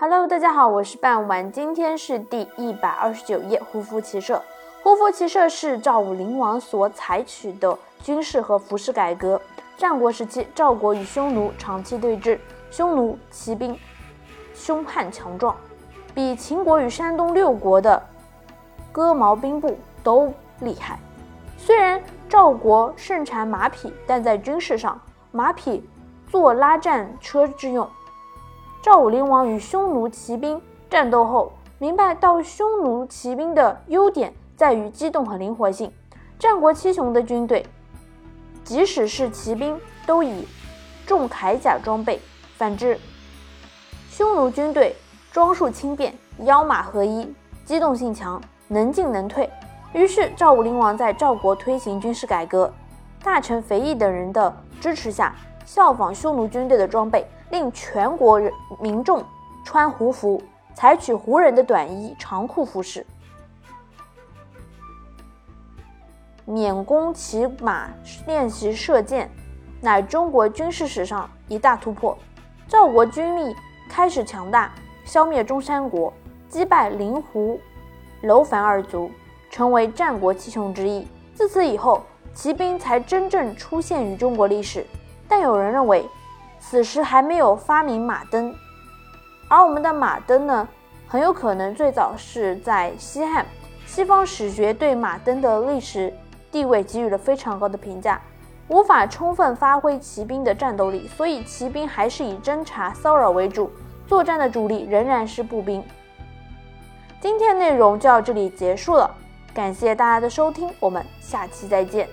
Hello，大家好，我是半晚，今天是第一百二十九页。胡服骑射，胡服骑射是赵武灵王所采取的军事和服饰改革。战国时期，赵国与匈奴长期对峙，匈奴骑兵凶悍强壮，比秦国与山东六国的戈矛兵部都厉害。虽然赵国盛产马匹，但在军事上，马匹做拉战车之用。赵武灵王与匈奴骑兵战斗后，明白到匈奴骑兵的优点在于机动和灵活性。战国七雄的军队，即使是骑兵，都以重铠甲装备；反之，匈奴军队装束轻便，腰马合一，机动性强，能进能退。于是赵武灵王在赵国推行军事改革，大臣肥义等人的支持下，效仿匈奴军队的装备。令全国人民众穿胡服，采取胡人的短衣长裤服饰，免弓骑马练习射箭，乃中国军事史上一大突破。赵国军力开始强大，消灭中山国，击败灵狐、楼烦二族，成为战国七雄之一。自此以后，骑兵才真正出现于中国历史。但有人认为。此时还没有发明马灯，而我们的马灯呢，很有可能最早是在西汉。西方史学对马灯的历史地位给予了非常高的评价，无法充分发挥骑兵的战斗力，所以骑兵还是以侦察骚扰为主，作战的主力仍然是步兵。今天内容就到这里结束了，感谢大家的收听，我们下期再见。